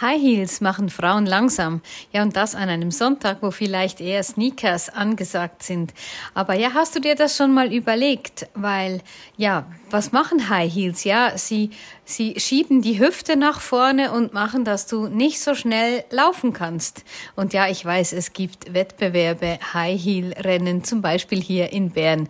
High Heels machen Frauen langsam. Ja, und das an einem Sonntag, wo vielleicht eher Sneakers angesagt sind. Aber ja, hast du dir das schon mal überlegt? Weil, ja, was machen High Heels? Ja, sie, sie schieben die Hüfte nach vorne und machen, dass du nicht so schnell laufen kannst. Und ja, ich weiß, es gibt Wettbewerbe, High Heel Rennen, zum Beispiel hier in Bern.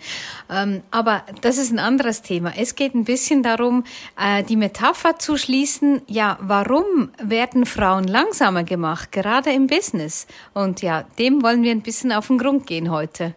Ähm, aber das ist ein anderes Thema. Es geht ein bisschen darum, äh, die Metapher zu schließen. Ja, warum werden Frauen langsamer gemacht, gerade im Business? Und ja, dem wollen wir ein bisschen auf den Grund gehen heute.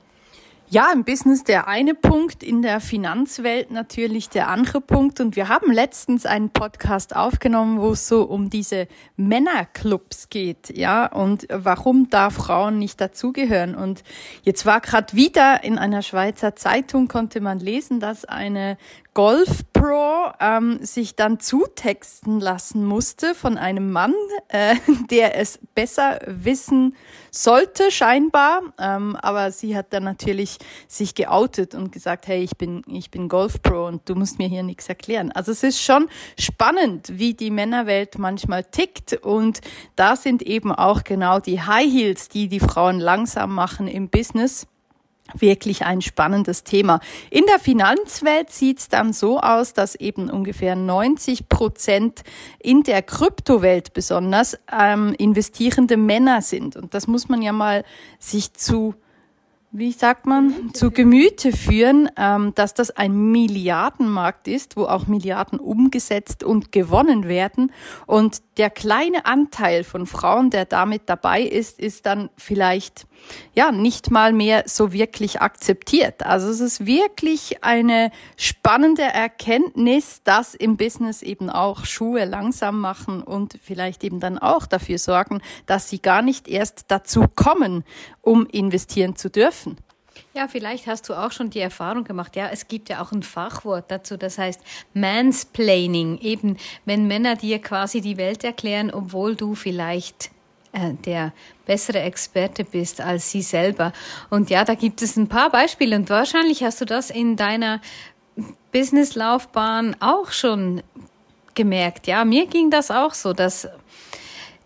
Ja, im Business der eine Punkt, in der Finanzwelt natürlich der andere Punkt. Und wir haben letztens einen Podcast aufgenommen, wo es so um diese Männerclubs geht, ja, und warum da Frauen nicht dazugehören. Und jetzt war gerade wieder in einer Schweizer Zeitung konnte man lesen, dass eine Golf Pro ähm, sich dann zutexten lassen musste von einem Mann, äh, der es besser wissen sollte, scheinbar. Ähm, aber sie hat dann natürlich sich geoutet und gesagt, hey, ich bin, ich bin Golf Pro und du musst mir hier nichts erklären. Also es ist schon spannend, wie die Männerwelt manchmal tickt. Und da sind eben auch genau die High Heels, die die Frauen langsam machen im Business wirklich ein spannendes Thema. In der Finanzwelt sieht es dann so aus, dass eben ungefähr 90 Prozent in der Kryptowelt besonders ähm, investierende Männer sind. Und das muss man ja mal sich zu wie sagt man, zu Gemüte führen, ähm, dass das ein Milliardenmarkt ist, wo auch Milliarden umgesetzt und gewonnen werden. Und der kleine Anteil von Frauen, der damit dabei ist, ist dann vielleicht ja nicht mal mehr so wirklich akzeptiert. Also es ist wirklich eine spannende Erkenntnis, dass im Business eben auch Schuhe langsam machen und vielleicht eben dann auch dafür sorgen, dass sie gar nicht erst dazu kommen, um investieren zu dürfen. Ja, vielleicht hast du auch schon die Erfahrung gemacht. Ja, es gibt ja auch ein Fachwort dazu, das heißt Mansplaining. Eben, wenn Männer dir quasi die Welt erklären, obwohl du vielleicht äh, der bessere Experte bist als sie selber. Und ja, da gibt es ein paar Beispiele und wahrscheinlich hast du das in deiner Businesslaufbahn auch schon gemerkt. Ja, mir ging das auch so, dass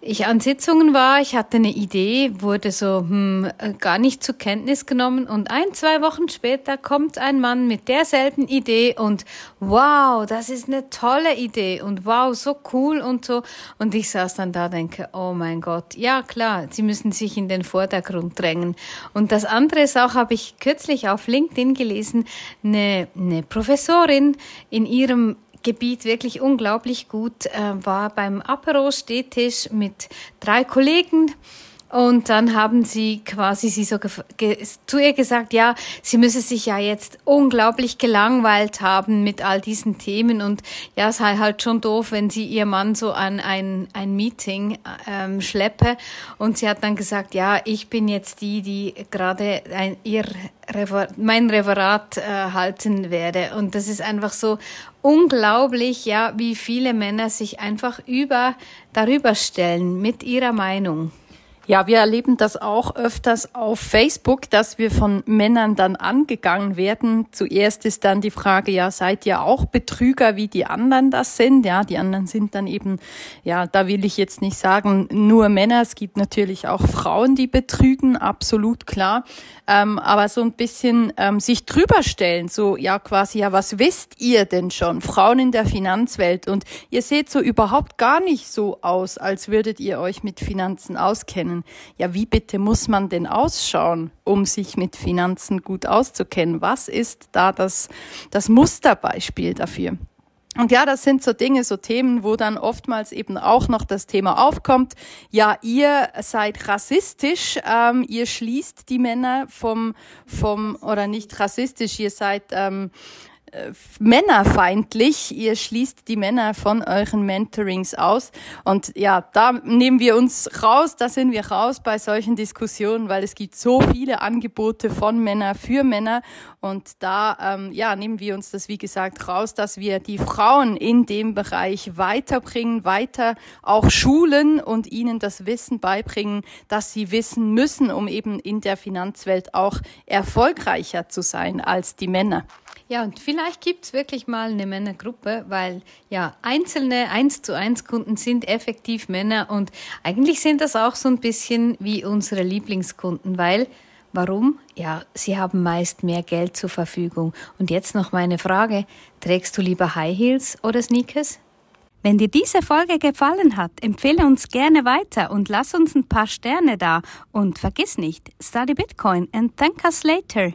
ich an Sitzungen war, ich hatte eine Idee, wurde so hm, gar nicht zur Kenntnis genommen und ein, zwei Wochen später kommt ein Mann mit derselben Idee und wow, das ist eine tolle Idee und wow, so cool und so. Und ich saß dann da, denke, oh mein Gott, ja klar, sie müssen sich in den Vordergrund drängen. Und das andere ist auch, habe ich kürzlich auf LinkedIn gelesen, eine, eine Professorin in ihrem Gebiet wirklich unglaublich gut, äh, war beim Apero-Stehtisch mit drei Kollegen und dann haben sie quasi sie so zu ihr gesagt, ja, sie müsse sich ja jetzt unglaublich gelangweilt haben mit all diesen Themen und ja, es sei halt schon doof, wenn sie ihr Mann so an ein, ein Meeting ähm, schleppe. Und sie hat dann gesagt, ja, ich bin jetzt die, die gerade ein, ihr Refer mein Referat äh, halten werde. Und das ist einfach so unglaublich, ja, wie viele Männer sich einfach über darüber stellen mit ihrer Meinung. Ja, wir erleben das auch öfters auf Facebook, dass wir von Männern dann angegangen werden. Zuerst ist dann die Frage, ja, seid ihr auch Betrüger, wie die anderen das sind? Ja, die anderen sind dann eben, ja, da will ich jetzt nicht sagen, nur Männer. Es gibt natürlich auch Frauen, die betrügen, absolut klar. Ähm, aber so ein bisschen ähm, sich drüber stellen, so, ja, quasi, ja, was wisst ihr denn schon? Frauen in der Finanzwelt. Und ihr seht so überhaupt gar nicht so aus, als würdet ihr euch mit Finanzen auskennen können. Ja, wie bitte muss man denn ausschauen, um sich mit Finanzen gut auszukennen? Was ist da das, das Musterbeispiel dafür? Und ja, das sind so Dinge, so Themen, wo dann oftmals eben auch noch das Thema aufkommt. Ja, ihr seid rassistisch, ähm, ihr schließt die Männer vom, vom, oder nicht rassistisch, ihr seid, ähm, äh, männerfeindlich. Ihr schließt die Männer von euren Mentorings aus. Und ja, da nehmen wir uns raus, da sind wir raus bei solchen Diskussionen, weil es gibt so viele Angebote von Männer für Männer. Und da ähm, ja, nehmen wir uns das, wie gesagt, raus, dass wir die Frauen in dem Bereich weiterbringen, weiter auch schulen und ihnen das Wissen beibringen, dass sie wissen müssen, um eben in der Finanzwelt auch erfolgreicher zu sein als die Männer. Ja, und vielleicht gibt es wirklich mal eine Männergruppe, weil ja, einzelne 1 zu 1 Kunden sind effektiv Männer und eigentlich sind das auch so ein bisschen wie unsere Lieblingskunden, weil Warum? Ja, sie haben meist mehr Geld zur Verfügung. Und jetzt noch meine Frage, trägst du lieber High Heels oder Sneakers? Wenn dir diese Folge gefallen hat, empfehle uns gerne weiter und lass uns ein paar Sterne da. Und vergiss nicht, study Bitcoin and thank us later.